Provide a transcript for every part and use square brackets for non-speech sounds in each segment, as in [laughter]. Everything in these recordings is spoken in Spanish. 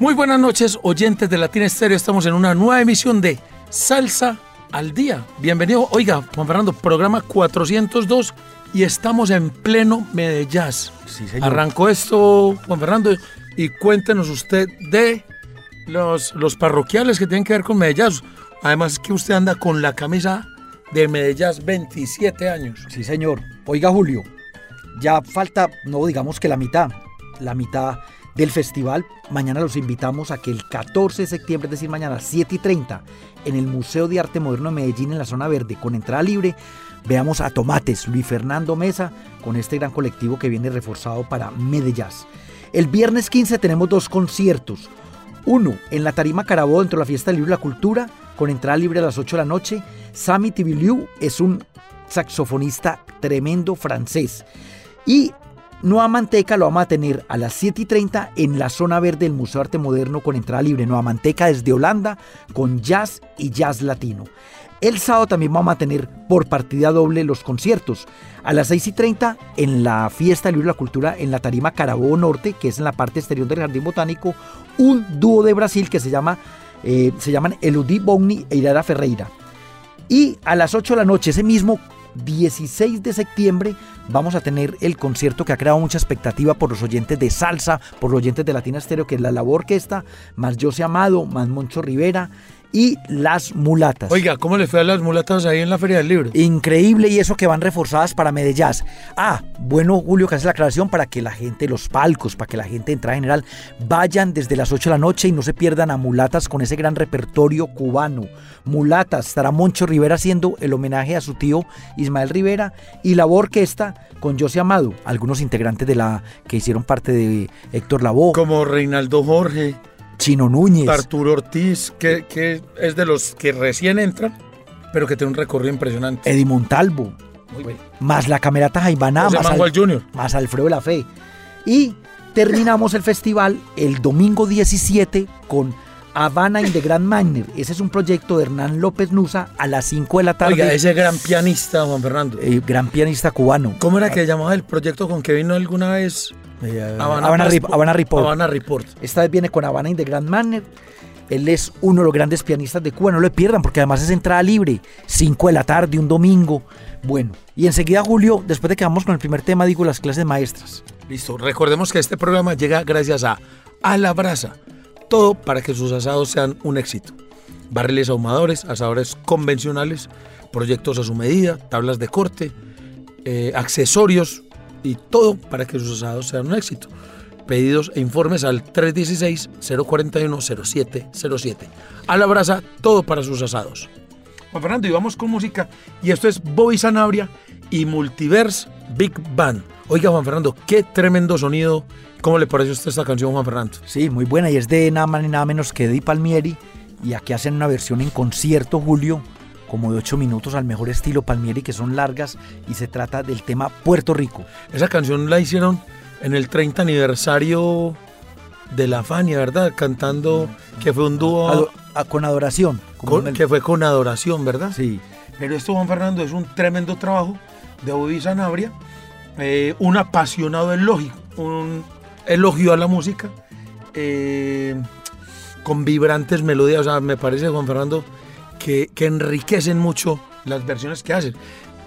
Muy buenas noches, oyentes de Latina Estéreo. Estamos en una nueva emisión de Salsa al Día. Bienvenido. Oiga, Juan Fernando, programa 402 y estamos en pleno Medellín. Sí, señor. Arrancó esto, Juan Fernando, y cuéntenos usted de los, los parroquiales que tienen que ver con Medellín. Además que usted anda con la camisa de Medellín 27 años. Sí, señor. Oiga, Julio, ya falta, no digamos que la mitad, la mitad del festival. Mañana los invitamos a que el 14 de septiembre, es decir, mañana a las 7 y 30, en el Museo de Arte Moderno de Medellín, en la zona verde, con entrada libre, veamos a Tomates, Luis Fernando Mesa, con este gran colectivo que viene reforzado para Medellín. El viernes 15 tenemos dos conciertos. Uno, en la Tarima Carabó, dentro de la Fiesta del Libro y la Cultura, con entrada libre a las 8 de la noche. Sami Tibiliu es un saxofonista tremendo francés. Y Nueva Manteca lo vamos a tener a las 7 y 30 en la zona verde del Museo de Arte Moderno con entrada libre. Nueva Manteca desde Holanda con jazz y jazz latino. El sábado también vamos a tener por partida doble los conciertos. A las 6 y 30 en la Fiesta del Libro y la Cultura en la Tarima Carabobo Norte, que es en la parte exterior del Jardín Botánico, un dúo de Brasil que se llama eh, se llaman Elodie Bogni e Irara Ferreira. Y a las 8 de la noche, ese mismo 16 de septiembre, vamos a tener el concierto que ha creado mucha expectativa por los oyentes de salsa, por los oyentes de Latina Estéreo, que es la Labor Orquesta, más José Amado, más Moncho Rivera y las mulatas. Oiga, ¿cómo le fue a las mulatas ahí en la Feria del Libro? Increíble y eso que van reforzadas para Medellín. Ah, bueno, Julio, que hace la aclaración para que la gente, los palcos, para que la gente entra en general, vayan desde las 8 de la noche y no se pierdan a mulatas con ese gran repertorio cubano. Mulatas, estará Moncho Rivera haciendo el homenaje a su tío Ismael Rivera y la orquesta con José Amado, algunos integrantes de la que hicieron parte de Héctor Lavoe. Como Reinaldo Jorge. Chino Núñez. Arturo Ortiz, que, que, es de los que recién entran, pero que tiene un recorrido impresionante. Eddie Montalvo. Más la camerata Jaibaná. Más, al, Junior. más Alfredo de la Fe. Y terminamos el festival el domingo 17 con Habana in the Grand Manner. Ese es un proyecto de Hernán López Nusa a las 5 de la tarde. Oiga, ese gran pianista, Juan Fernando. Eh, gran pianista cubano. ¿Cómo era que llamaba el proyecto con que vino alguna vez? Eh, Habana, Rip, Habana, Report. Habana Report. Esta vez viene con Habana in the Grand Manner. Él es uno de los grandes pianistas de Cuba, no lo pierdan porque además es entrada libre, 5 de la tarde, un domingo. Bueno, y enseguida Julio, después de que vamos con el primer tema, digo las clases maestras. Listo, recordemos que este programa llega gracias a A la Brasa, todo para que sus asados sean un éxito. Barriles ahumadores, asadores convencionales, proyectos a su medida, tablas de corte, eh, accesorios y todo para que sus asados sean un éxito. Pedidos e informes al 316-041-0707. A la brasa, todo para sus asados. Juan Fernando, y vamos con música. Y esto es Bobby Sanabria y Multiverse Big Band. Oiga, Juan Fernando, qué tremendo sonido. ¿Cómo le pareció a usted esta canción, Juan Fernando? Sí, muy buena. Y es de nada más ni nada menos que Eddie Palmieri. Y aquí hacen una versión en concierto, Julio, como de 8 minutos al mejor estilo Palmieri, que son largas. Y se trata del tema Puerto Rico. Esa canción la hicieron en el 30 aniversario de la Fania, ¿verdad? Cantando, que fue un dúo. Ado- con adoración. como con- el- que fue con adoración, ¿verdad? Sí. Pero esto, Juan Fernando, es un tremendo trabajo de Bobby Sanabria, eh, un apasionado elogio, un elogio a la música, eh, con vibrantes melodías. O sea, me parece, Juan Fernando, que, que enriquecen mucho las versiones que hacen.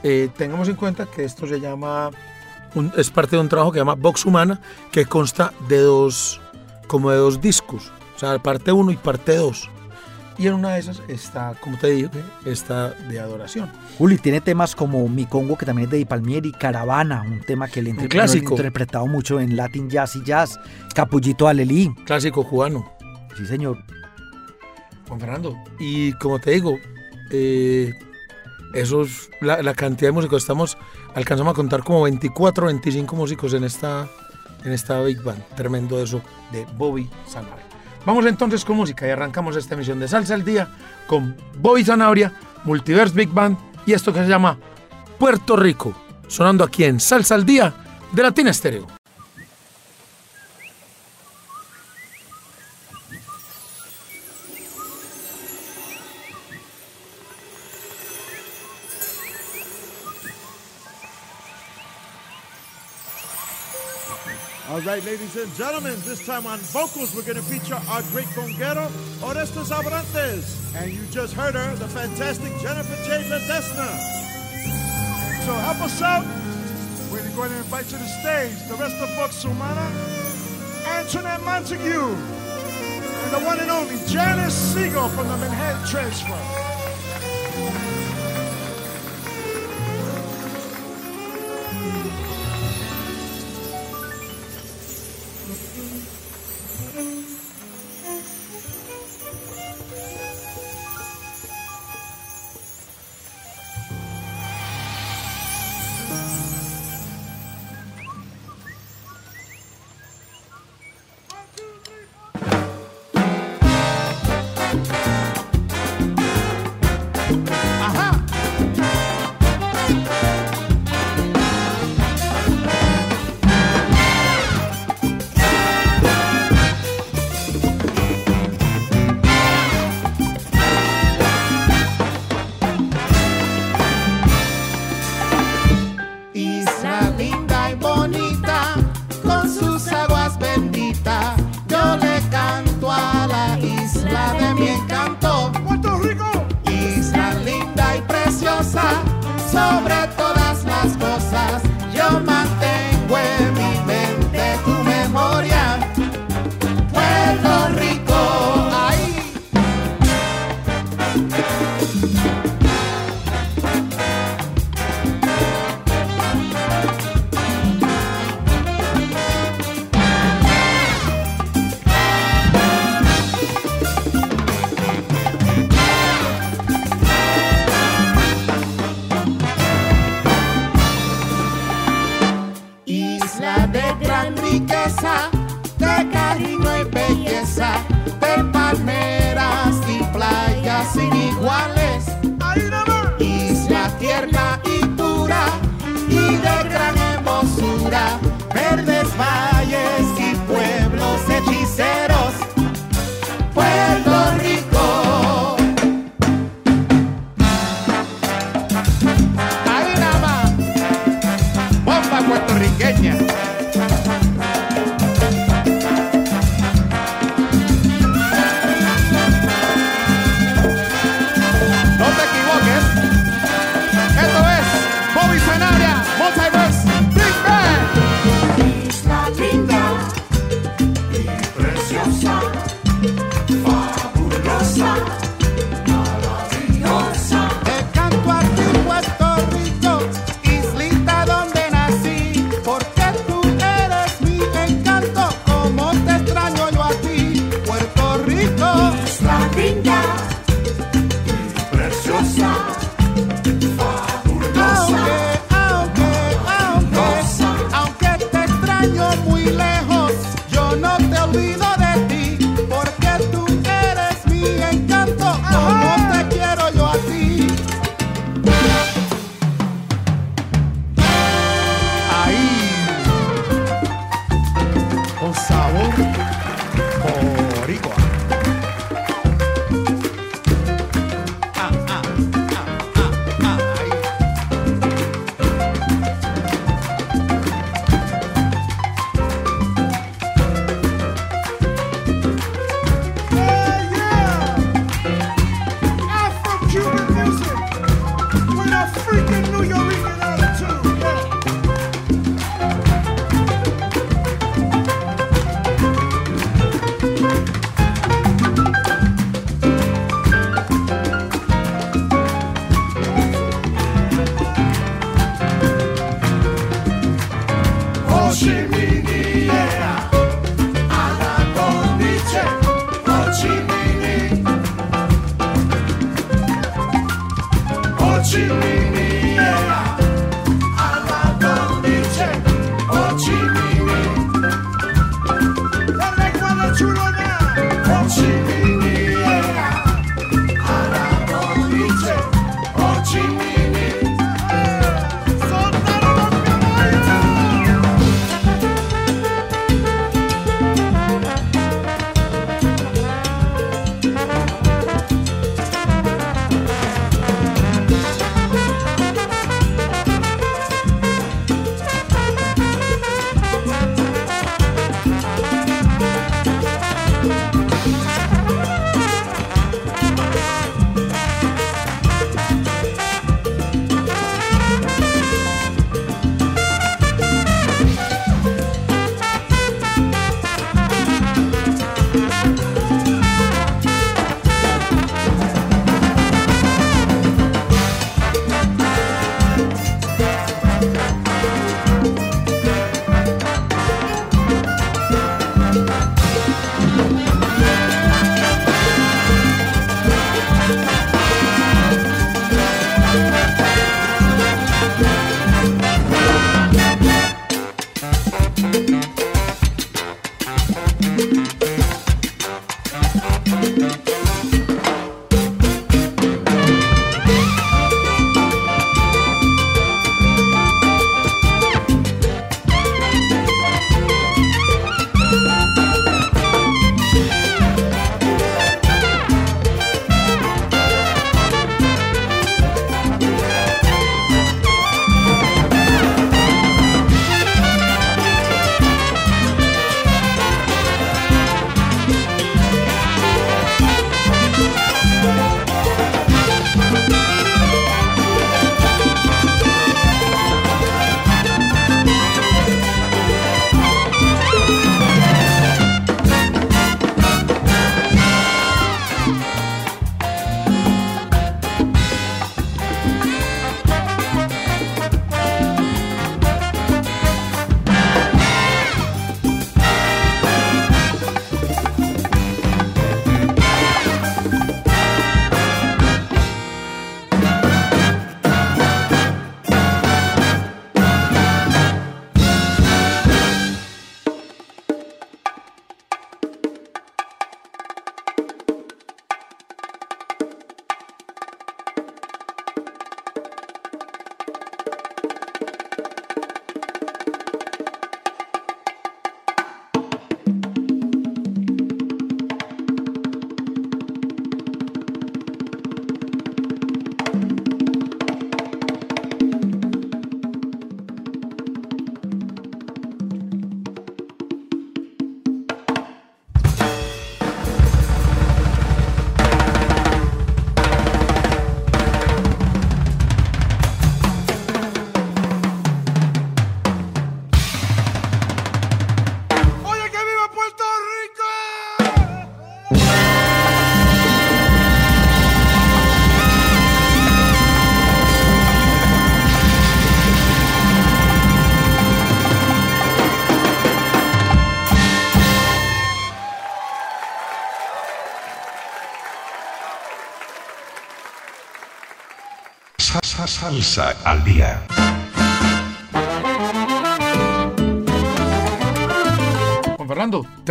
Eh, tengamos en cuenta que esto se llama, un- es parte de un trabajo que se llama Vox Humana, que consta de dos, como de dos discos, o sea, parte 1 y parte 2. Y en una de esas está, como te dije, está de adoración. Juli tiene temas como Mi Congo, que también es de Di Palmieri, Caravana, un tema que le clásico. he interpretado mucho en Latin Jazz y Jazz, Capullito Alelí. Clásico cubano. Sí, señor. Juan Fernando. Y como te digo, eh, eso es la, cantidad de músicos. Estamos, alcanzamos a contar como 24, 25 músicos en esta, en esta Big Band. Tremendo eso de Bobby Sanabria. Vamos entonces con música y arrancamos esta emisión de Salsa al Día con Bobby Sanabria, Multiverse Big Band y esto que se llama Puerto Rico, sonando aquí en Salsa al Día de Latina Estéreo. All right, ladies and gentlemen, this time on vocals, we're going to feature our great conguero, Orestes Abrantes. And you just heard her, the fantastic Jennifer J. Ledesma. So help us out. We're going to invite you to the stage the rest of Vox Sumana, Antoinette Montague, and the one and only Janice Siegel from the Manhattan Transfer.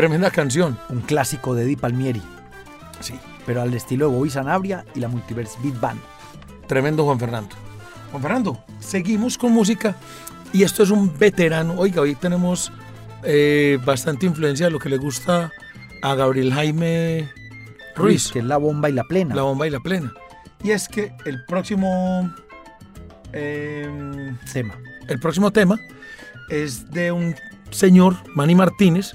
tremenda canción. Un clásico de Di Palmieri, Sí, pero al estilo de Bobby Sanabria y la Multiverse Beat Band. tremendo Juan Fernando. Juan Fernando, seguimos con música y esto es un veterano. Oiga, hoy tenemos eh, bastante influencia de lo que le gusta a Gabriel Jaime Ruiz, que es la bomba y la plena. la bomba y la plena. Y es que el próximo, eh, tema. el próximo tema es de un señor, Manny Martínez,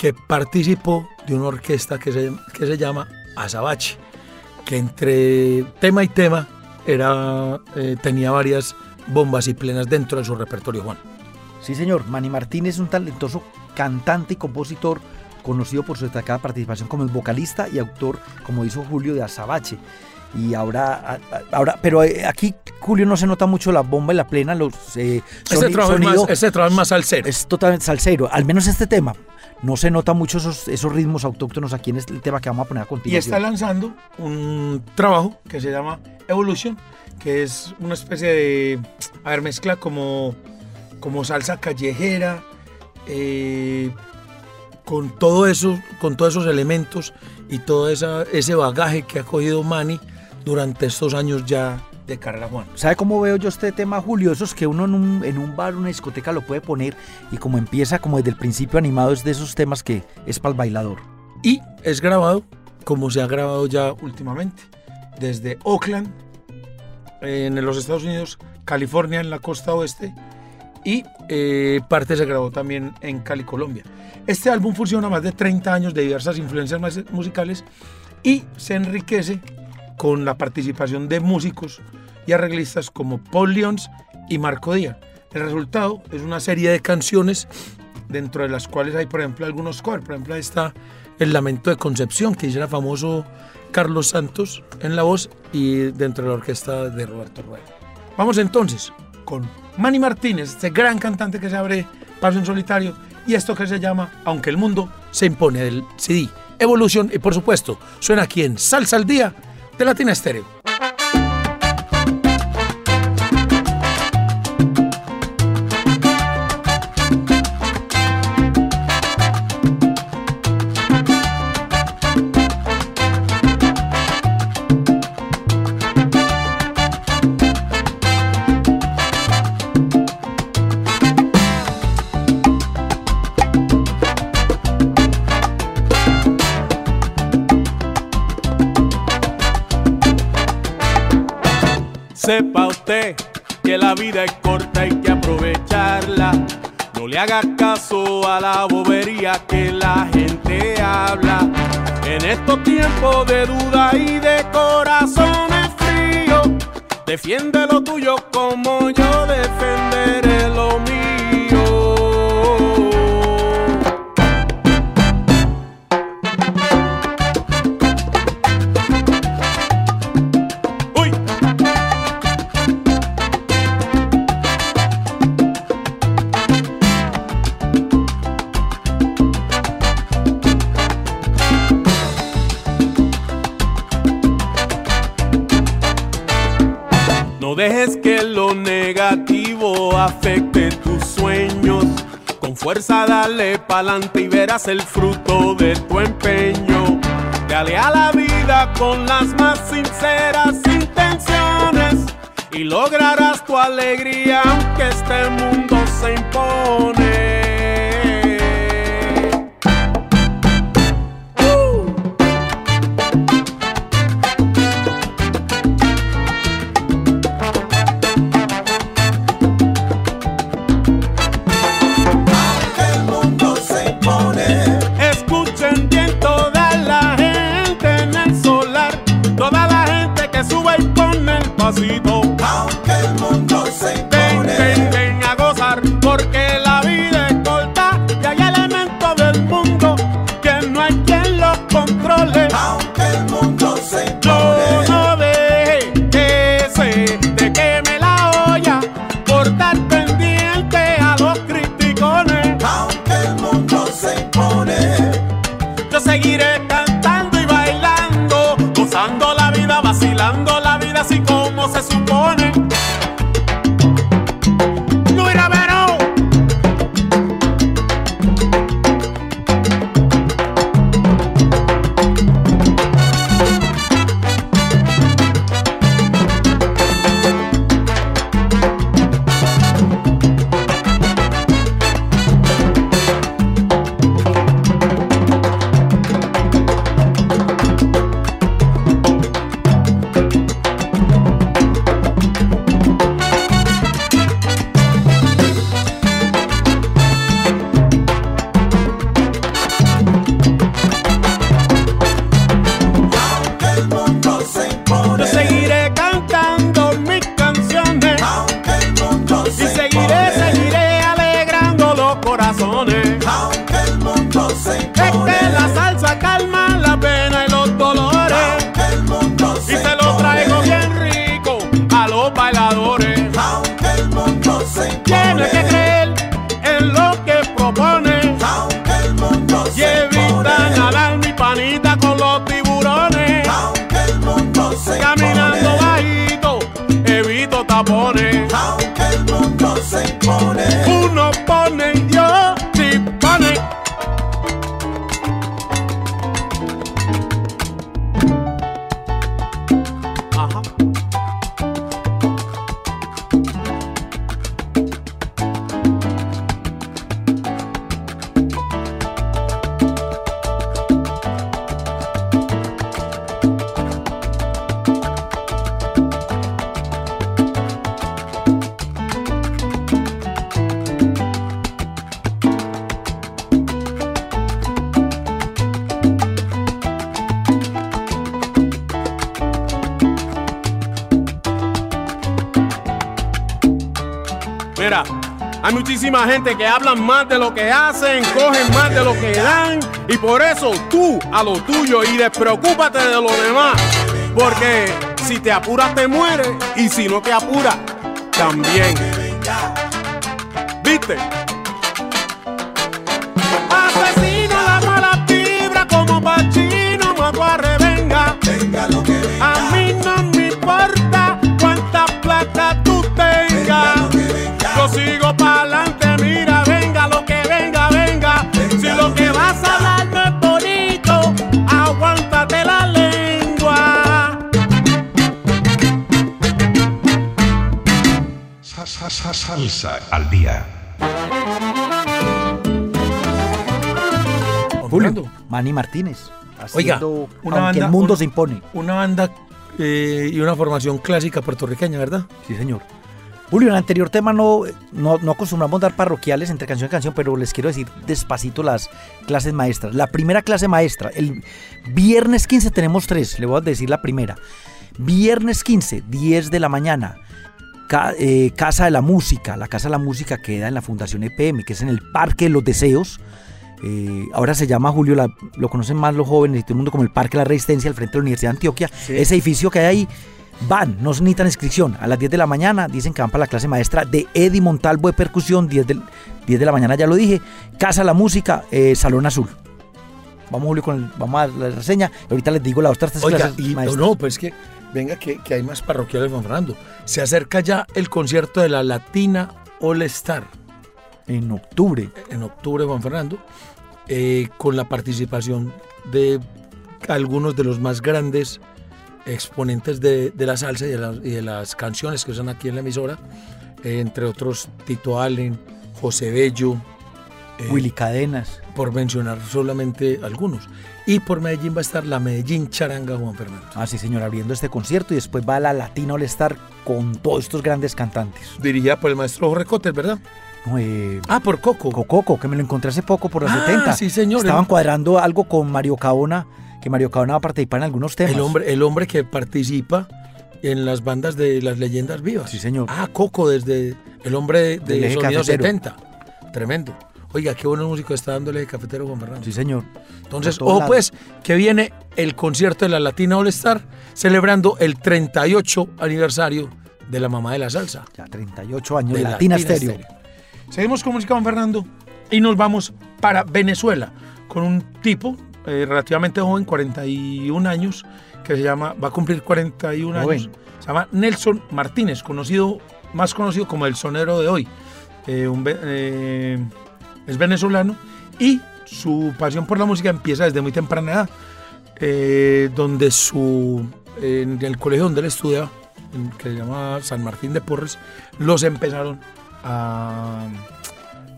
que participó de una orquesta que se, que se llama Azabache, que entre tema y tema era, eh, tenía varias bombas y plenas dentro de su repertorio, Juan. Sí, señor. Manny Martínez es un talentoso cantante y compositor conocido por su destacada participación como vocalista y autor, como hizo Julio de Azabache. Y ahora, ahora, pero eh, aquí Julio no se nota mucho la bomba y la plena, los eh, Este trabajo, es más, este trabajo es más salsero. es totalmente salsero, al menos este tema. No se nota mucho esos, esos ritmos autóctonos aquí en este, el tema que vamos a poner a y continuación. está lanzando un trabajo que se llama Evolution, que es una especie de, a ver, mezcla como, como salsa callejera, eh, con todo eso, con todos esos elementos y todo esa, ese bagaje que ha cogido Manny durante estos años ya de carrera, Juan. ¿Sabe cómo veo yo este tema, Julio? Esos que uno en un, en un bar, una discoteca lo puede poner y como empieza como desde el principio animado es de esos temas que es para el bailador. Y es grabado como se ha grabado ya últimamente, desde Oakland, en los Estados Unidos, California, en la costa oeste, y eh, parte se grabó también en Cali, Colombia. Este álbum fusiona más de 30 años de diversas influencias musicales y se enriquece con la participación de músicos y arreglistas como Paul Lyons y Marco Díaz. El resultado es una serie de canciones dentro de las cuales hay, por ejemplo, algunos covers. Por ejemplo, ahí está El Lamento de Concepción, que hiciera famoso Carlos Santos en la voz y dentro de la orquesta de Roberto Rueda. Vamos entonces con Manny Martínez, este gran cantante que se abre paso en solitario, y esto que se llama Aunque el mundo se impone del CD. Evolution y por supuesto suena aquí en Salsa al Día Τι να στείλετε. Sepa usted que la vida es corta y que aprovecharla. No le haga caso a la bobería que la gente habla. En estos tiempos de duda y de corazones fríos, defiende lo tuyo como yo defenderé lo mío. Afecte tus sueños. Con fuerza dale pa'lante y verás el fruto de tu empeño. Dale a la vida con las más sinceras intenciones y lograrás tu alegría aunque este mundo se impone. Lo que hacen, cogen más de lo que dan, y por eso tú a lo tuyo y despreocúpate de lo demás. Porque si te apuras te mueres, y si no te apuras, también. ¿Viste? Salsa al día. Fernando, Manny Martínez. Oiga, una aunque banda- el mundo un- se impone. Una banda eh, y una formación clásica puertorriqueña, ¿verdad? Sí, señor. Julio, en el anterior tema no, no, no acostumbramos dar parroquiales entre canción y canción, pero les quiero decir despacito las clases maestras. La primera clase maestra, el viernes 15 tenemos tres, le voy a decir la primera. Viernes 15, 10 de la mañana, Ca- eh, Casa de la Música. La Casa de la Música queda en la Fundación EPM, que es en el Parque de los Deseos. Eh, ahora se llama Julio, la- lo conocen más los jóvenes y todo el mundo como el Parque de la Resistencia, al frente de la Universidad de Antioquia. Ese edificio que hay ahí, van, no se necesitan inscripción. A las 10 de la mañana dicen que van para la clase maestra de Eddie Montalvo de percusión, 10 de, 10 de la mañana ya lo dije. Casa de la Música, eh, Salón Azul. Vamos, Julio, con el- vamos a dar la reseña. Ahorita les digo las otras tres Oiga, clases y no, maestras. no, pues que venga que, que hay más parroquiales, Juan Fernando. Se acerca ya el concierto de la Latina All Star En octubre. en octubre, Juan Fernando, eh, con la participación de algunos de los más grandes exponentes de, de la salsa y de, las- y de las canciones que usan aquí en la emisora, eh, entre otros Tito Allen, José Bello, eh, Willy Cadenas. por mencionar solamente algunos. Y por Medellín va a estar la Medellín Charanga, Juan Fernando. Ah, sí, señor, abriendo este concierto y después va la Latina All Star con todos estos grandes cantantes. Dirigida por el maestro Jorge Cotes, ¿verdad? No, eh, Ah, por Coco. Cococo, que me lo encontré hace poco por los Ah, 70. sí, señor. Estaban cuadrando algo con Mario Caona, que Mario Caona va a participar en algunos temas. El hombre, el hombre que participa en las bandas de las leyendas vivas. Sí, señor. Ah, Coco, desde el hombre de, eje Sonido cafetero. 70. Tremendo. Oiga, qué bueno músico está dándole cafetero Juan Fernando. Sí, señor. Entonces, ojo pues, que viene el concierto de la Latina All Star celebrando el 38 aniversario de la mamá de la salsa. Ya 38 años, de Latina, Stereo. Seguimos con música, Juan Fernando, y nos vamos para Venezuela con un tipo eh, relativamente joven, 41 años, que se llama, va a cumplir 41 Joven. años. Se llama Nelson Martínez, conocido, más conocido como el sonero de hoy. Eh, un eh, es venezolano y su pasión por la música empieza desde muy temprana edad, eh, donde su, en el colegio donde él estudiaba, que se llama San Martín de Porres, los empezaron a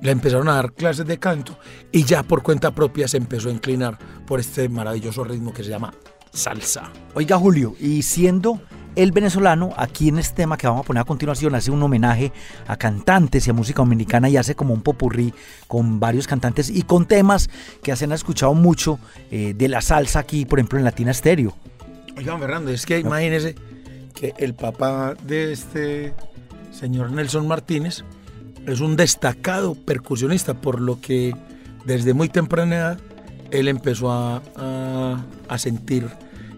le empezaron a dar clases de canto y ya por cuenta propia se empezó a inclinar por este maravilloso ritmo que se llama salsa. Oiga, Julio, y siendo el venezolano, aquí en este tema que vamos a poner a continuación, hace un homenaje a cantantes y a música dominicana y hace como un popurrí con varios cantantes y con temas que se han escuchado mucho eh, de la salsa aquí, por ejemplo, en Latina Stereo. Oigan, Fernando, es que imagínese que el papá de este señor Nelson Martínez es un destacado percusionista, por lo que desde muy temprana edad él empezó a sentir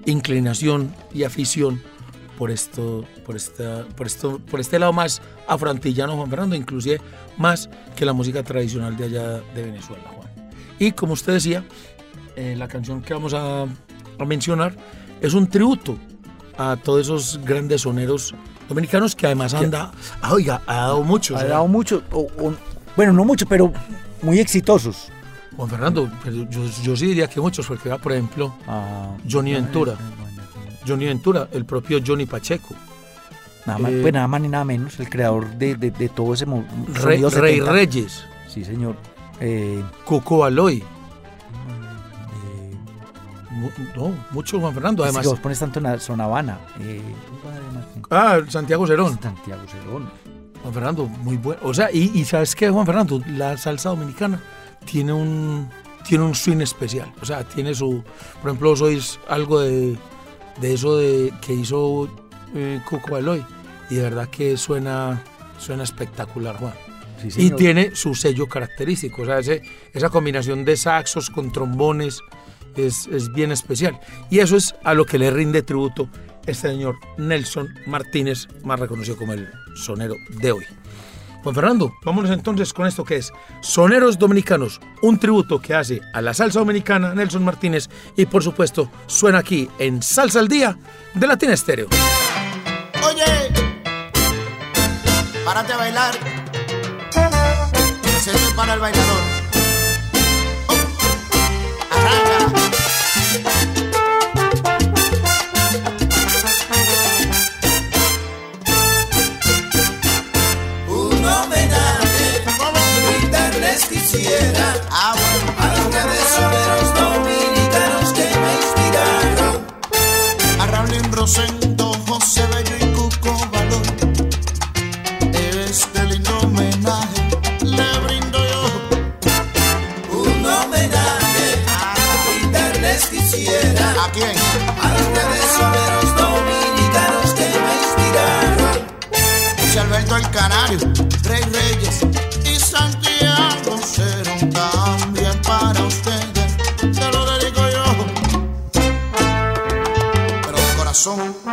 inclinación y afición por esto, por esta, por esto, por este lado más afroantillano, Juan Fernando, inclusive más que la música tradicional de allá de Venezuela, Juan. Y como usted decía, eh, la canción que vamos a, a mencionar es un tributo a todos esos grandes soneros dominicanos que además anda, ah, oiga, ha dado muchos. Ha ¿eh? dado mucho, o- o- bueno, no mucho, pero muy exitosos. Juan Fernando, pero yo, yo sí diría que muchos, porque va, por ejemplo, Ah, Johnny Ventura. Johnny Ventura, el propio Johnny Pacheco, Nada más, Eh, pues nada más ni nada menos, el creador de, de- de todo ese Rey, Rey 70. Reyes, Sí, señor. Eh, Coco Baloy, eh, mu- no, muchos Juan Fernando, además. que vos pones tanto en la zona Habana. Eh, Ah, Santiago Cerón. Santiago Cerón. Juan Fernando, muy bueno. O sea, y, y ¿sabes qué, Juan Fernando? La salsa dominicana tiene un, tiene un swing especial. O sea, tiene su... Por ejemplo, vos oís algo de, de eso de que hizo eh, Coco Baloy. Y de verdad que suena, suena espectacular, Juan. Sí, Y tiene su sello característico. O sea, ese- esa combinación de saxos con trombones es, es bien especial. Y eso es a lo que le rinde tributo este señor Nelson Martínez, más reconocido como el sonero de hoy. Juan Fernando, vámonos entonces con esto que es Soneros Dominicanos, un tributo que hace a la salsa dominicana Nelson Martínez y por supuesto suena aquí en Salsa al Día de Latina Estéreo. Oye, párate a bailar. Es para el bailador. Oh. Quisiera a grandes soneros dominicanos que me inspiraron. A Raulín Rosendo, José Bello y Cuco Valor. Este lindo homenaje le brindo yo. Un homenaje brindarles quisiera ¿A quién? a grandes soneros dominicanos que me inspiraron. José Alberto el Canario, Rey Reyes corazón.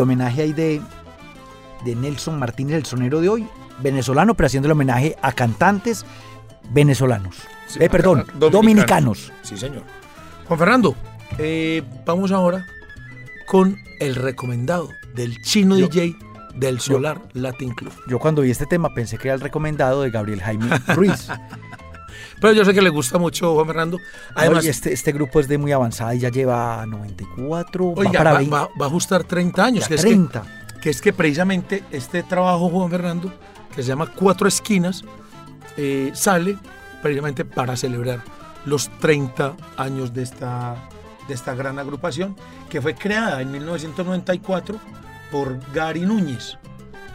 el homenaje ahí de, de Nelson Martínez, el sonero de hoy, venezolano, pero haciendo el homenaje a cantantes venezolanos. Eh, perdón, dominicanos. Sí, señor. Juan Fernando, eh, vamos ahora con el recomendado del chino DJ del Solar Latin Club. Yo cuando vi este tema pensé que era el recomendado de Gabriel Jaime Ruiz. [laughs] Pero yo sé que le gusta mucho Juan Fernando. Además, Oye, este, este grupo es de muy avanzada y ya lleva 94, va oiga, para va, 20, va- va a ajustar 30 años. que es 30. que, que es que precisamente este trabajo, Juan Fernando, que se llama Cuatro Esquinas, eh, sale precisamente para celebrar los 30 años de esta, de esta gran agrupación, que fue creada en 1994 por Gary Núñez.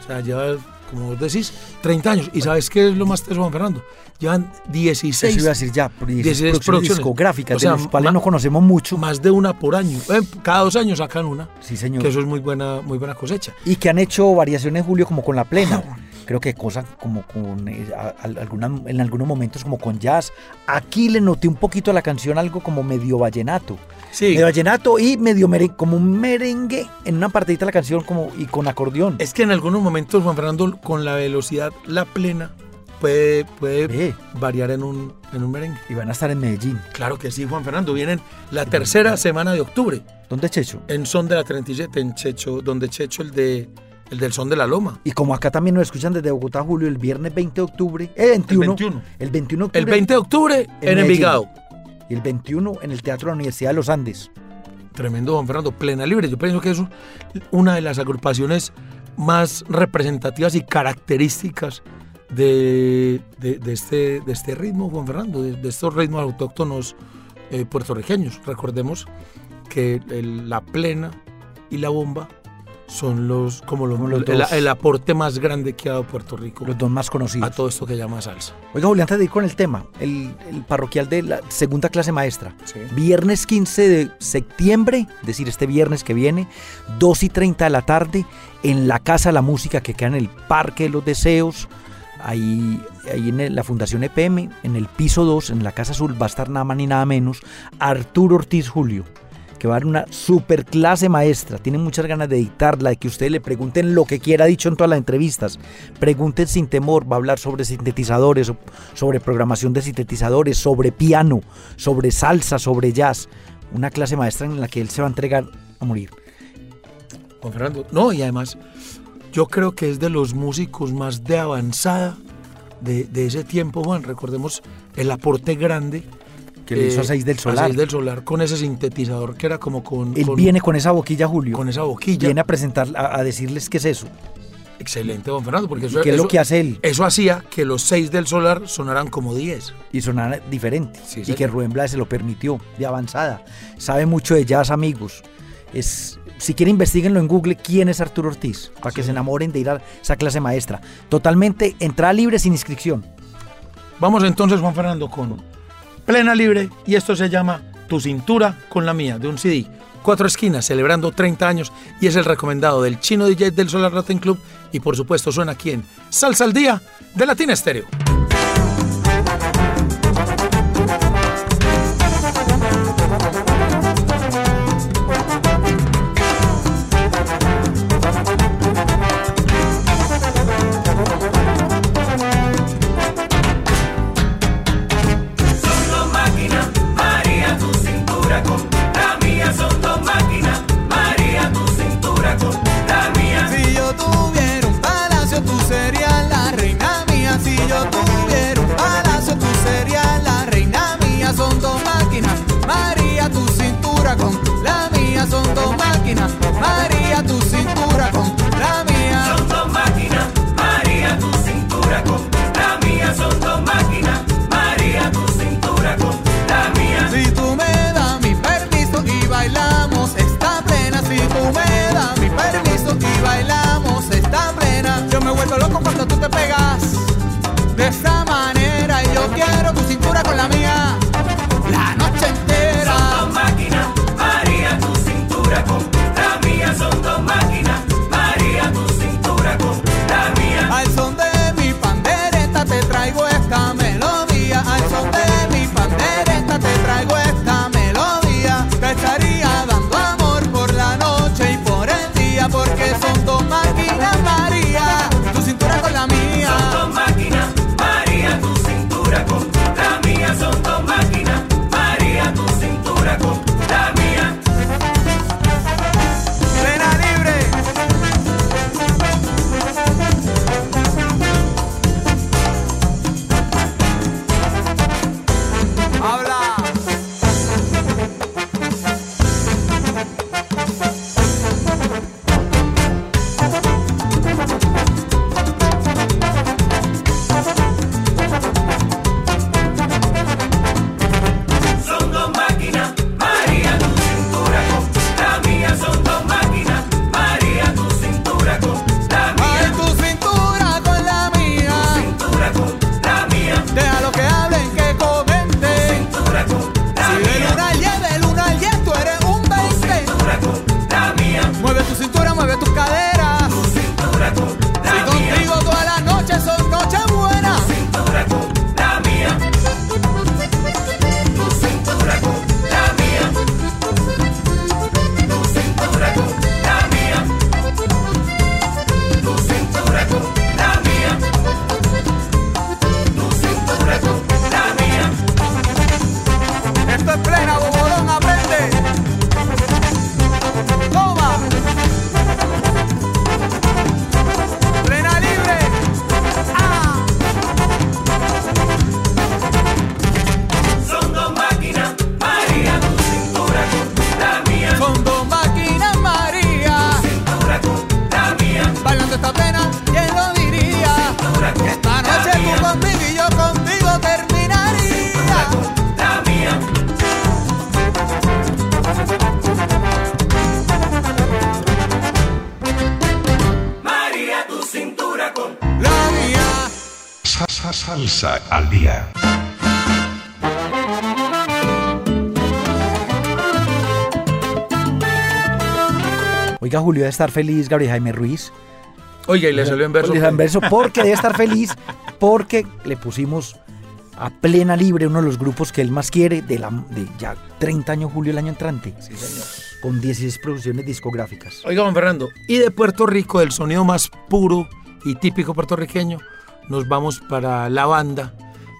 O sea, lleva, como vos decís, 30 años. ¿Y sabes qué es lo más teso, Juan Fernando? Llevan 16 Eso iba a decir ya, por 16 16 producciones discográficas, O sea, de los cuales no conocemos mucho. más de una por año. Eh, cada dos años sacan una. Sí, señor. Que eso es muy buena, muy buena cosecha. Y que han hecho variaciones, Julio, como con la plena. [laughs] Creo que cosas como con eh, alguna- en algunos momentos como con jazz. Aquí le noté un poquito a la canción algo como medio vallenato. Sí. Medio vallenato y medio merengue, como un merengue en una partidita de la canción como y con acordeón. Es que en algunos momentos, Juan Fernando, con la velocidad, la plena, puede, puede variar en un, en un merengue. Y van a estar en Medellín. Claro que sí, Juan Fernando. Vienen la tercera semana de octubre ¿Dónde, Checho? en Son de la 37, en Checho, donde Checho, el, de, el del Son de la Loma. Y como acá también nos escuchan desde Bogotá, Julio, el viernes 20 de octubre, eh, 21, El 21. el 21 de octubre, El 20 de octubre en. Envigado. y el 21 en el Teatro de la Universidad de los Andes. Tremendo, Juan Fernando. Plena Libre. Yo pienso que es una de las agrupaciones más representativas y características de, de- de este, de este ritmo, Juan Fernando, de, de estos ritmos autóctonos eh, puertorriqueños. Recordemos que el- la plena y la bomba son los como, los- el, dos. el aporte más grande que ha dado Puerto Rico Los dos más conocidos. a todo esto que llama salsa. Oiga, Julio, antes de ir con el tema, el, el parroquial de la segunda clase maestra. Sí. Viernes 15 de septiembre, es decir, este viernes que viene, 2 y 30 de la tarde, en la Casa de la Música que queda en el Parque de los Deseos, ahí, ahí en la Fundación EPM, en el piso 2, en la Casa Azul, va a estar nada más ni nada menos Arturo Ortiz Julio, que una super clase maestra. Tiene muchas ganas de dictarla, de que ustedes le pregunten lo que quiera, dicho en todas las entrevistas. Pregunten sin temor, va a hablar sobre sintetizadores, sobre programación de sintetizadores, sobre piano, sobre salsa, sobre jazz. Una clase maestra en la que él se va a entregar a morir. Juan Fernando. No, y además, yo creo que es de los músicos más de avanzada de, de ese tiempo, Juan. Recordemos el aporte grande Que le hizo a Seis del Solar. A Seis del Solar con ese sintetizador que era como con. Él con- viene con esa boquilla, Julio. con esa boquilla. Viene a presentar, a, a decirles qué es eso. Excelente, Juan Fernando, porque eso, qué es lo que hace él. eso hacía que los seis del Solar sonaran como 10. y sonar diferente. Sí, y que Rubén Blades se lo permitió, de avanzada. Sabe mucho de jazz, amigos. Es, si quieren, investiguenlo en Google quién es Arturo Ortiz, para que se enamoren de ir a esa clase maestra. Totalmente entrada libre sin inscripción. Vamos entonces, Juan Fernando, con Plena Libre y esto se llama Tu cintura con la mía, de un CD. Cuatro esquinas, celebrando 30 años y es el recomendado del chino DJ del Solar Latin Club y por supuesto suena aquí en Salsa al Día de Latina Estéreo. Julio debe estar feliz, Gabriel Jaime Ruiz. Oiga, y le salió en verso. Le salió en verso porque debe estar feliz porque le pusimos a plena libre uno de los grupos que él más quiere de, la, de ya 30 años, Julio, el año entrante. Sí, señor. Con 16 producciones discográficas. Oiga, Juan Fernando, y de Puerto Rico, del sonido más puro y típico puertorriqueño, nos vamos para la banda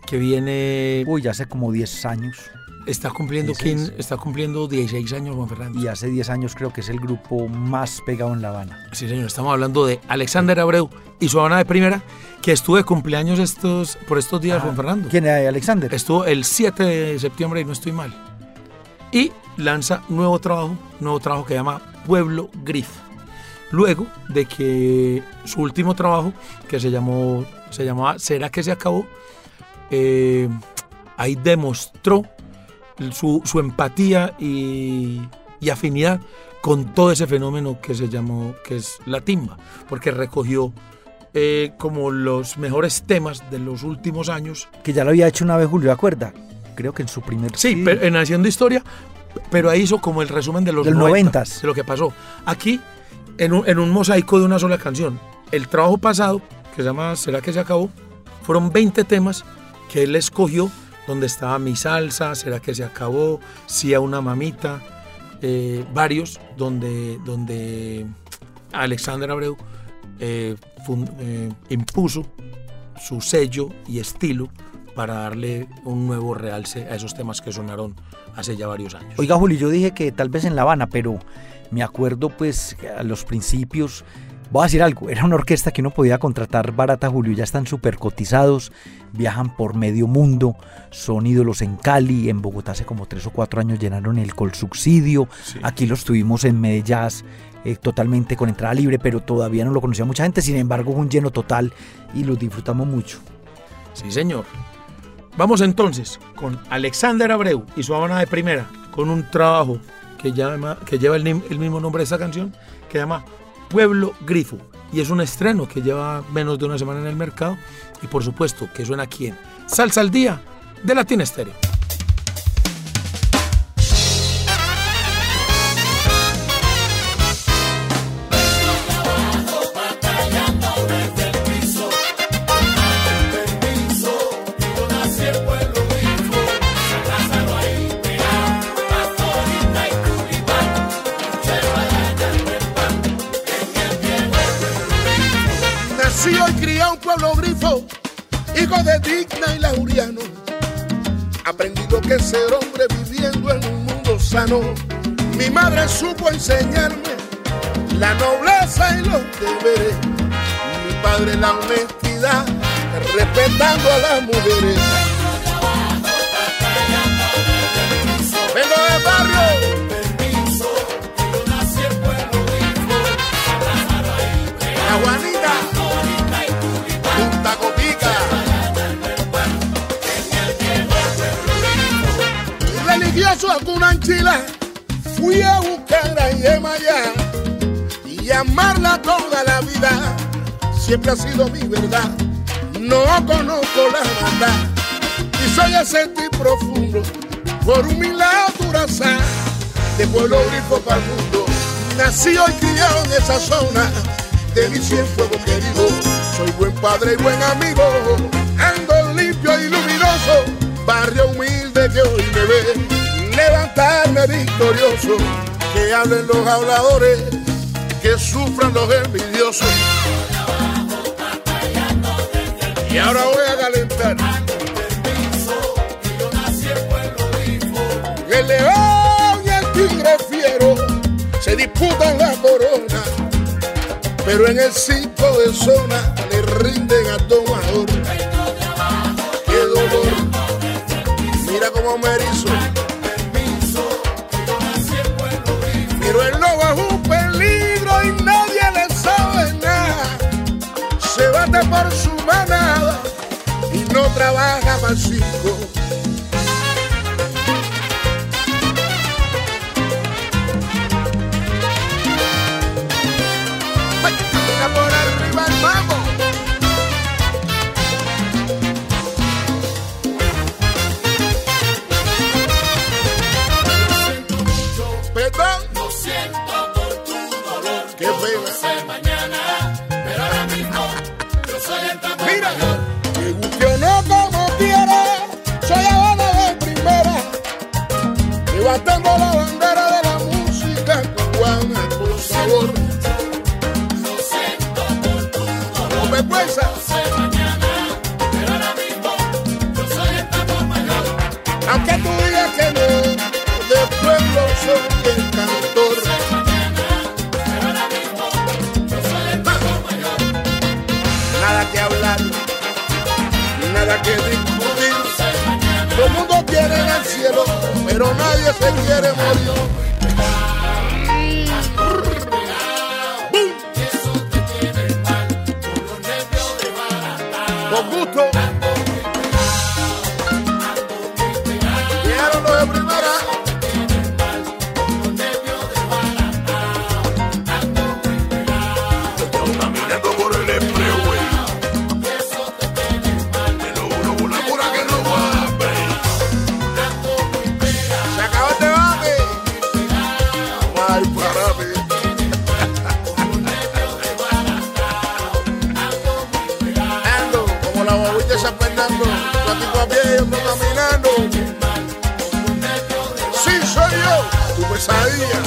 que viene, Uy, ya hace como 10 años. Está cumpliendo, 16. ¿quién? Está cumpliendo 16 años, Juan Fernando. Y hace 10 años creo que es el grupo más pegado en La Habana. Sí, señor, estamos hablando de Alexander Abreu y su Habana de primera, que estuvo de cumpleaños estos, por estos días, Juan Fernando. Ah, ¿Quién es Alexander? Estuvo el 7 de septiembre y no estoy mal. Y lanza nuevo trabajo, nuevo trabajo que se llama Pueblo Grifo. Luego de que su último trabajo, que se llamó, se llamaba ¿Será que se acabó? Eh, ahí demostró su, su empatía y, y afinidad con todo ese fenómeno que se llamó, que es la timba, porque recogió eh, como los mejores temas de los últimos años Que ya lo había hecho una vez Julio, ¿de acuerda? Creo que en su primer... Sí, pero en Haciendo Historia, pero ahí hizo como el resumen de los Del 90, noventas. de lo que pasó. Aquí, en un, en un mosaico de una sola canción. El trabajo pasado, que se llama ¿Será que se acabó? Fueron 20 temas que él escogió, donde estaba Mi Salsa, ¿Será que se acabó? Sí a una mamita, eh, varios, donde, donde Alexander Abreu eh, eh, impuso su sello y estilo para darle un nuevo realce a esos temas que sonaron hace ya varios años. Oiga, Julio, yo dije que tal vez en La Habana, pero me acuerdo pues a los principios, voy a decir algo, era una orquesta que uno podía contratar barata, Julio, ya están súper cotizados, viajan por medio mundo, son ídolos en Cali, en Bogotá hace como tres o cuatro años llenaron el Colsubsidio, Sí. aquí los tuvimos en Medellín. eh, totalmente con entrada libre, pero todavía no lo conocía mucha gente, sin embargo un lleno total y los disfrutamos mucho. Sí, señor. Vamos entonces con Alexander Abreu y su Habana de primera, con un trabajo que, llama, que lleva el, el mismo nombre de esta canción, que llama Pueblo Grifo. Y es un estreno que lleva menos de una semana en el mercado. Y por supuesto que suena aquí en Salsa al Día de Latin Estéreo. Que ser hombre viviendo en un mundo sano. Mi madre supo enseñarme la nobleza y los deberes. Mi padre la honestidad, respetando a las mujeres. Vengo del barrio. Religioso a Cunanchila, fui a buscar a Yemayá y amarla toda la vida. Siempre ha sido mi verdad, no conozco la maldad y soy tipo profundo por humildad durazá de pueblo grifo para el mundo. Nací y criado en esa zona de mi fuego querido. Soy buen padre y buen amigo, ando limpio y luminoso, barrio humilde que hoy me ve levantarme victorioso. Que hablen los habladores, que sufran los envidiosos. Y ahora voy a calentar. El león y el tigre fiero se disputan la corona, pero en el cinco de zona le rinden a tomador. Qué dolor, mira cómo me erizo. Chico San Fernando. A pie y ando caminando. Sí, soy yo, tu pesadilla.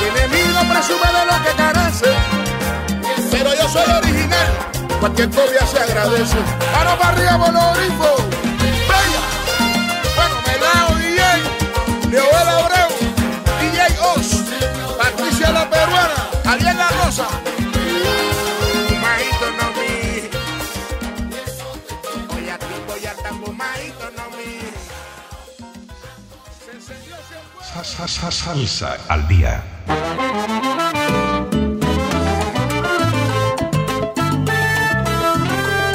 El enemigo presume de lo que carece. Pero yo soy original. Cualquier copia se agradece. Mano para arriba, monogrifo. Bella. Bueno, Melao DJ, Leoel Abreu, DJ Oz, Patricia la peruana, Ariel La Rosa. Salsa al día.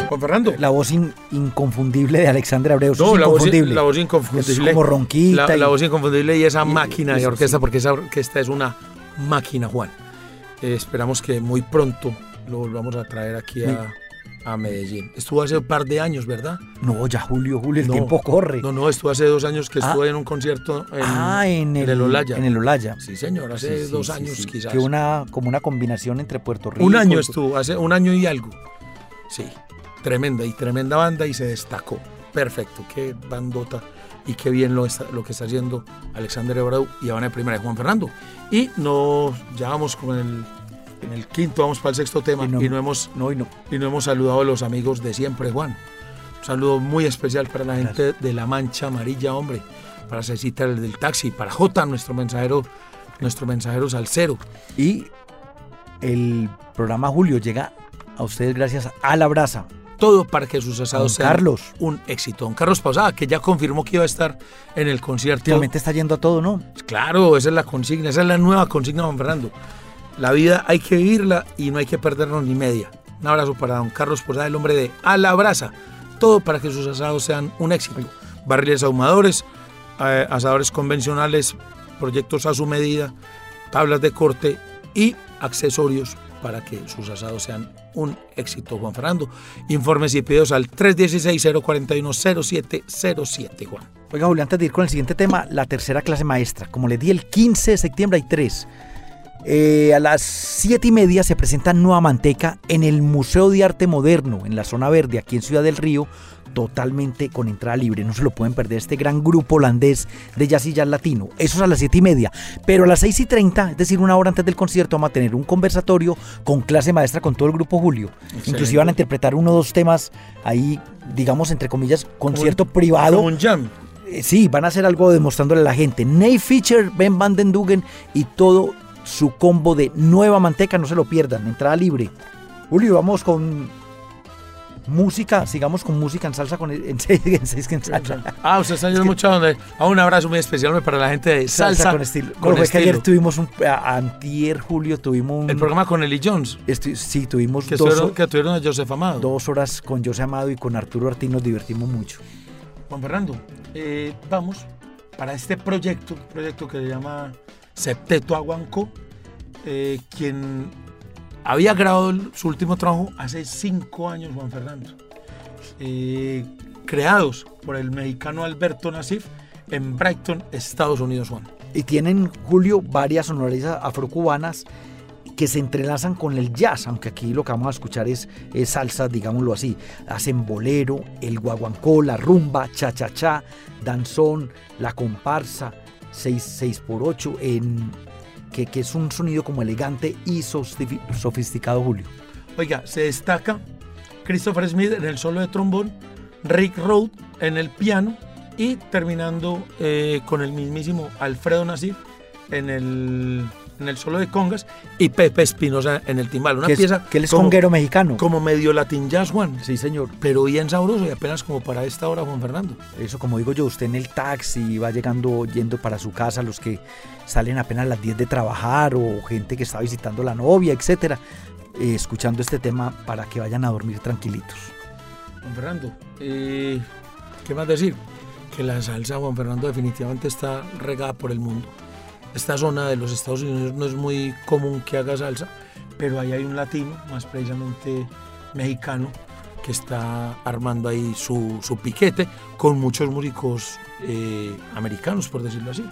Juan Fernando. La voz in- inconfundible de Alexander Abreu. No, es la voz, inconfundible. la voz inconfundible. Es como ronquita. La, y- la voz inconfundible y esa y- máquina y- de orquesta, sí. porque esa orquesta es una máquina, Juan. Eh, esperamos que muy pronto lo volvamos a traer aquí a, a Medellín. Estuvo hace un par de años, ¿verdad? No, ya Julio, Julio, el No, tiempo corre. No, no, estuvo hace dos años que Ah. estuve en un concierto en, ah, en el, el Olaya. En el Olaya. Sí, señor, hace Sí, sí, dos sí, años quizás. Que una, como una combinación entre Puerto Rico. Un año estuvo, hace un año y algo. Sí, tremenda y tremenda banda y se destacó. Perfecto, qué bandota y qué bien lo, está- lo que está haciendo Alexander Abreu y de primera de Juan Fernando. Y nos ya vamos con el, en el quinto, vamos para el sexto tema Y no- y no hemos, No, y no. y no hemos saludado a los amigos de siempre, Juan. Un saludo muy especial para la gente de La Mancha Amarilla, hombre. Para Cecita, el del taxi, para J, nuestro mensajero, nuestro mensajero salsero. Y el programa Julio llega a ustedes gracias a La Brasa. todo para que sus asados sean Carlos. un éxito. Don Carlos Pausada, que ya confirmó que iba a estar en el concierto. Últimamente está yendo a todo, ¿no? Claro, esa es la consigna, esa es la nueva consigna, don Fernando. La vida hay que vivirla y no hay que perdernos ni media. Un abrazo para don Carlos Posada, el hombre de A la Brasa. Todo para que sus asados sean un éxito. Barriles ahumadores, eh, asadores convencionales, proyectos a su medida, tablas de corte y accesorios para que sus asados sean un éxito, Juan Fernando. Informes y pedidos al 316-041-0707, Juan. Oiga, Julio, antes de ir con el siguiente tema, la tercera clase maestra. Como les di, el 15 de septiembre hay tres. Eh, a las 7 y media se presenta Nueva Manteca en el Museo de Arte Moderno, en la zona verde, aquí en Ciudad del Río, totalmente con entrada libre. No se lo pueden perder este gran grupo holandés de jazz y jazz latino. Eso es a las 7 y media. Pero a las 6 y 30, es decir, una hora antes del concierto, vamos a tener un conversatorio con clase maestra con todo el grupo Julio. Inclusive van a interpretar uno o dos temas ahí, digamos, entre comillas, concierto privado. Como un jam. Eh, Sí, van a hacer algo demostrándole a la gente. Ney Fischer, Ben Van Den Dugen y todo su combo de nueva manteca, no se lo pierdan, entrada libre. Julio, vamos con música, sigamos con música en salsa con en seis, en seis en salsa. Ah, usted está yendo mucho a donde. Un abrazo muy especial para la gente de salsa, con estilo. con Bueno, fue que ayer estilo. tuvimos un a- antier Julio tuvimos un El programa con Eli Jones, estu- sí, tuvimos que, dos, tuvieron, que tuvieron a Joseph Amado. dos horas con José Amado y con Arturo Ortiz nos divertimos mucho. Juan Fernando, eh, vamos para este proyecto, proyecto que se llama Septeto Aguanco, eh, quien había grabado su último trabajo hace cinco años, Juan Fernando. Eh, creados por el mexicano Alberto Nasif en Brighton, Estados Unidos, Juan. Y tienen, Julio, varias sonoridades afrocubanas que se entrelazan con el jazz, aunque aquí lo que vamos a escuchar es, es salsa, digámoslo así. Hacen bolero, el guaguancó, la rumba, cha-cha-cha, danzón, la comparsa, 6, por 8 en, que, que es un sonido como elegante y sofisticado, Julio. Oiga, se destaca Christopher Smith en el solo de trombón, Rick Rode en el piano y terminando eh, con el mismísimo Alfredo Nasif en el, en el solo de congas y Pepe Espinosa en el timbal. Una Que es- pieza que él es como- conguero mexicano. Como medio latin jazz, Juan. Sí, señor. Pero bien sabroso y apenas como para esta hora, Juan Fernando. Eso, como digo yo, usted en el taxi va llegando, yendo para su casa, los que salen apenas a las 10 de trabajar o gente que está visitando la novia, etcétera, eh, escuchando este tema para que vayan a dormir tranquilitos. Juan Fernando, eh, ¿qué más decir? Que la salsa, Juan Fernando, definitivamente está regada por el mundo. Esta zona de los Estados Unidos no es muy común que haga salsa, pero ahí hay un latino, más precisamente mexicano, que está armando ahí su, su piquete con muchos músicos eh, americanos, por decirlo así.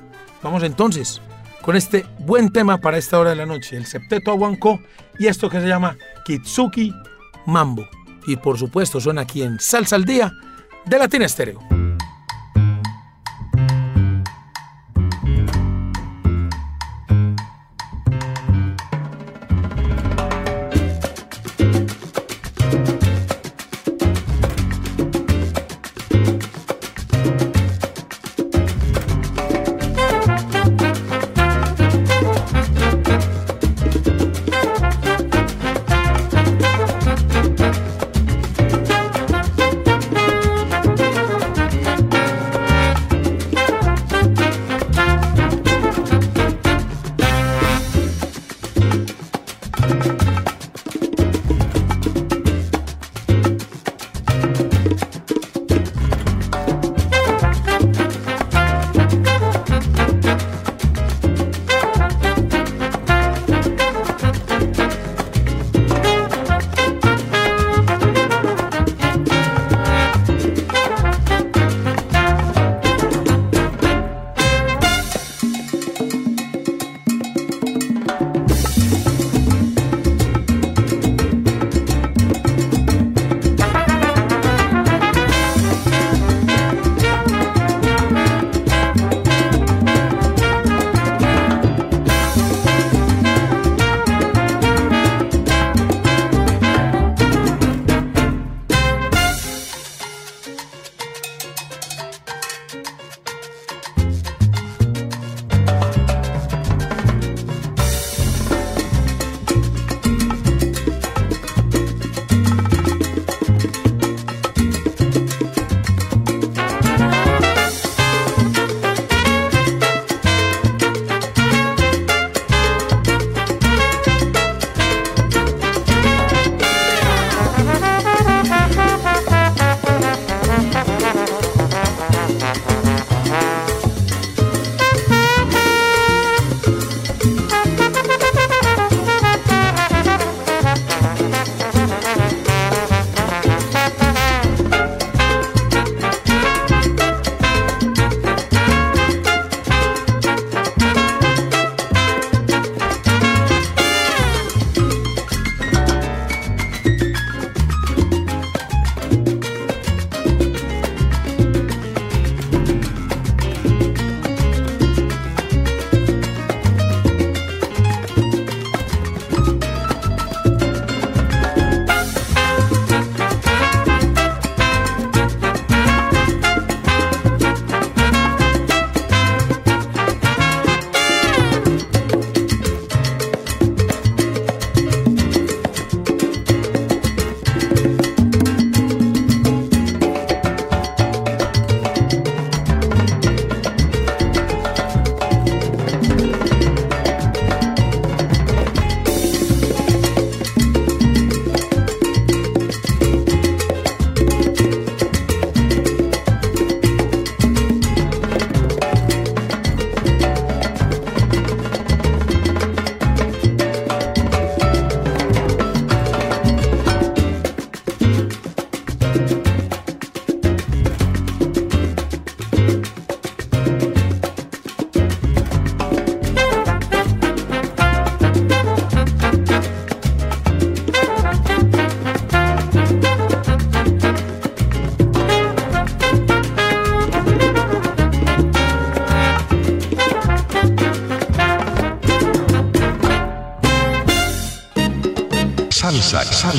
Vamos entonces con este buen tema para esta hora de la noche, el septeto aguancó y esto que se llama Kitsuki Mambo. Y por supuesto suena aquí en Salsa al Día de Latina Estéreo.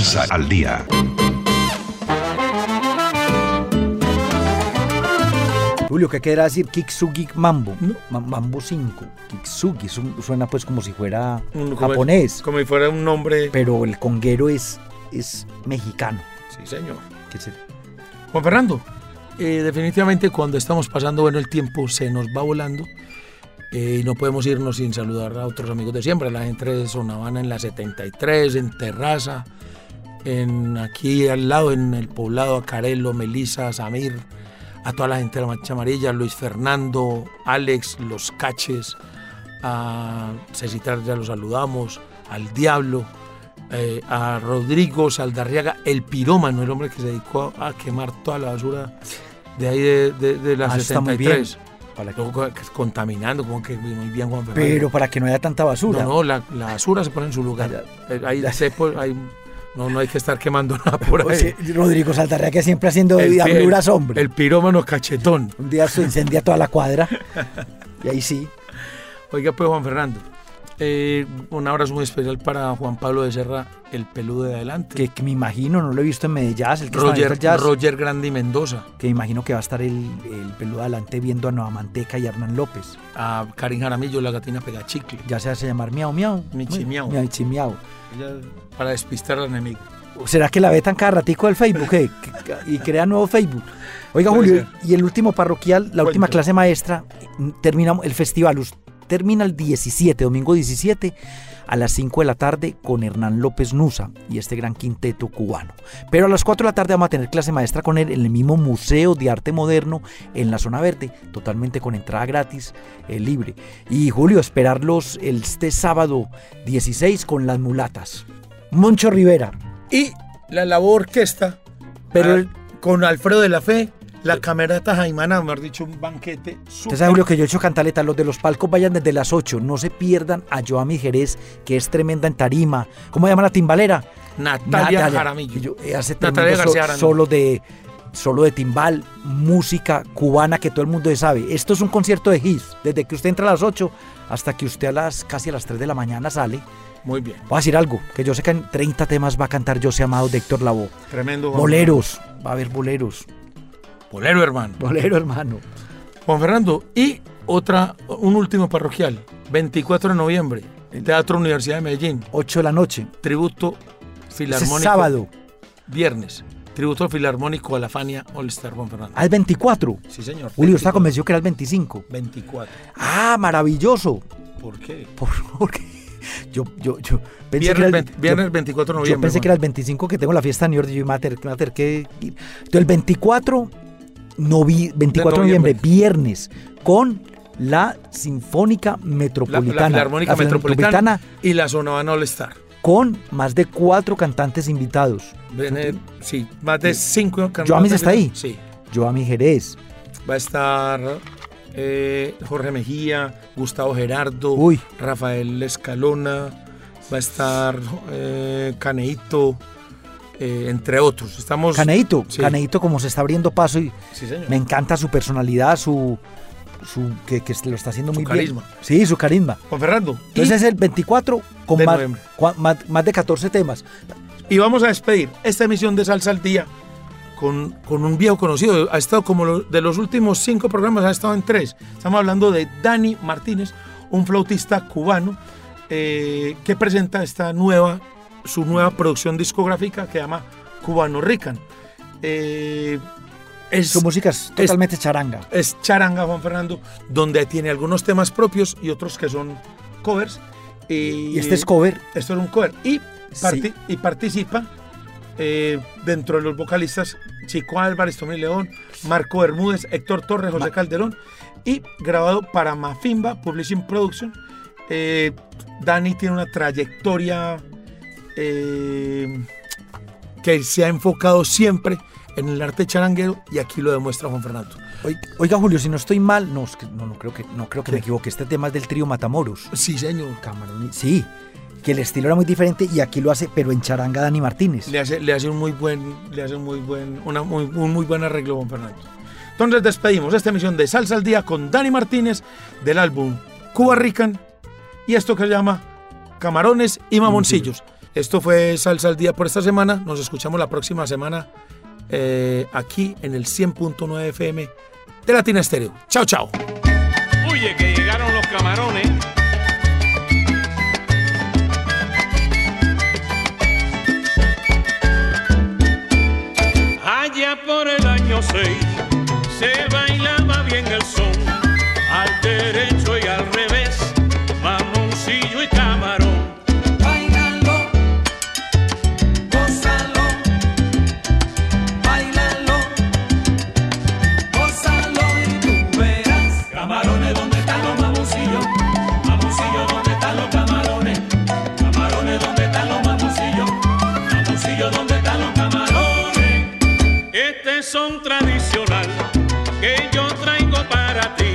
Salsa, al día. Julio, ¿qué querrá decir Kiksugi Mambo? Ma- Mambo 5. Kiksugi su- suena pues como si fuera Un- como- japonés, Como si fuera un nombre. pero el conguero es, es mexicano. Sí, señor. Juan Fernando, eh, definitivamente cuando estamos pasando bueno el tiempo se nos va volando eh, y no podemos irnos sin saludar a otros amigos de siempre, la gente de Sonavana en la 73, en Terraza, en aquí al lado en el poblado, a Carelo, Melisa, Samir, a toda la gente de la Mancha Amarilla, Luis Fernando, Alex, Los Caches, a Cecitar ya lo saludamos, al Diablo, eh, a Rodrigo Saldarriaga, el pirómano, el hombre que se dedicó a, quemar toda la basura de ahí de, de, de la Ah, está muy 73. Para que- Luego, co- contaminando, como que muy bien Juan Fernando. pero para que no haya tanta basura. No, no, la, la basura se pone en su lugar. Eh, Ahí, pone- ahí- no, no hay que estar quemando nada por O ahí. sea, Rodrigo Saltarrea que siempre haciendo El diabluras, hombre. El pirómano cachetón. Un día se incendia toda la cuadra. y ahí sí. Oiga, pues Juan Fernando, eh, un abrazo muy especial para Juan Pablo de Serra, el peludo de adelante. Que, que me imagino, no lo he visto en Medellín, el que está en Roger, jazz. Roger Grandi Mendoza, Que me imagino que va a estar el, el peludo adelante viendo a Nueva Manteca y a Hernán López. a Karin Jaramillo, la gatina pegachicle. Ya se hace llamar Miau Miau. Michi Miau. Michi Miau. Para despistar al enemigo. ¿Será que la vetan cada ratico del Facebook eh? Y crea nuevo Facebook? Oiga, Julio, y el último parroquial, la última clase maestra, terminamos el festival. Termina el 17, domingo 17, a las 5 de la tarde con Hernán López Nusa y este gran quinteto cubano. Pero a las 4 de la tarde vamos a tener clase maestra con él en el mismo Museo de Arte Moderno en la zona verde, totalmente con entrada gratis, eh, libre. Y Julio, esperarlos este sábado 16 con las mulatas. Moncho Rivera, Y la labor orquesta, Pero ah, el- con Alfredo de la Fe, la camerata Jaimana, mejor dicho, un banquete Usted sabe, Julio, que yo he hecho cantaleta. Los de los palcos vayan desde las 8. No se pierdan a Joami Jerez, que es tremenda en tarima. ¿Cómo se llama la timbalera? Natalia, Jaramillo. que yo- eh, hace Natalia García Jaramillo. solo de solo de timbal, música cubana que todo el mundo sabe. Esto es un concierto de hits. Desde que usted entra a las 8 hasta que usted a las casi a las 3 de la mañana sale. Muy bien. Voy a decir algo, que yo sé que en 30 temas va a cantar José Amado de Héctor Lavoe. Tremendo. Boleros, va a haber boleros. Bolero, hermano. Bolero, hermano. Juan Fernando, y otra, un último parroquial, 24 de noviembre, Teatro Universidad de Medellín, 8 de la noche. tributo filarmónico. es sábado. Viernes, tributo filarmónico a la Fania All Star Juan Fernando. Al 24. Sí, señor. Julio está 24. convencido que era el 25. 24. Ah, maravilloso. ¿Por qué? Por- Porque yo, yo, yo pensé Viernes, que era el, 20 viernes 24 de noviembre. yo pensé que era el 25 que tengo la fiesta en New York y yo a tener que. Entonces, el 24, novi- 24 de noviembre, viernes, con la Sinfónica la, Metropolitana. la Filarmónica la Metropolitana y la Zona Habana All Star. con más de cuatro cantantes invitados. Sí, más de cinco cantantes. Joamis está ahí. Sí. Joami Jerez. Va a estar eh, Jorge Mejía, Gustavo Gerardo, Uy. Rafael Escalona, va a estar eh, Caneito, eh, entre otros. Estamos. Caneito, Sí. Caneito como se está abriendo paso y Sí, señor. me encanta su personalidad, su, su que, que lo está haciendo Su muy carisma. bien. Sí, su carisma. Juan Fernando. Entonces es el 24 con De más, más, más de 14 temas. y vamos a despedir esta emisión de Salsa al Día con, con un viejo conocido. Ha estado como lo- de los últimos cinco programas, ha estado en tres. Estamos hablando de Dani Martínez, un flautista cubano eh, que presenta esta nueva, su nueva producción discográfica que se llama Cubano Rican. Eh, es, Su música es totalmente charanga. es charanga, Juan Fernando, donde tiene algunos temas propios y otros que son covers. Y este es cover. Esto es un cover. Y, parti- Sí. y participa eh, dentro de los vocalistas Chico Álvarez, Tommy León, Marco Bermúdez, Héctor Torres, José Ma- Calderón. Y grabado para Mafimba Publishing Production. Eh, Dani tiene una trayectoria eh, que se ha enfocado siempre en el arte charanguero y aquí lo demuestra Juan Fernando. Oiga, Julio, si no estoy mal, no, no, no creo que, no creo que ¿Qué? me equivoque. Este tema es del trío Matamoros. Sí, señor. Camarón Sí, que el estilo era muy diferente y aquí lo hace, pero en charanga Dani Martínez. Le hace, le hace un muy buen, le hace un muy buen, una muy, un muy buen arreglo Juan Fernando. Entonces despedimos esta emisión de Salsa al Día con Dani Martínez del álbum Cuba Rican y esto que se llama Camarones y Mamoncillos. Esto fue Salsa al Día por esta semana. Nos escuchamos la próxima semana eh, aquí en el 100.9 FM de Latina Estéreo. Chao, chao. Oye, que llegaron los camarones. Allá por el año 6 se bailaba bien el son, son tradicional que yo traigo para ti.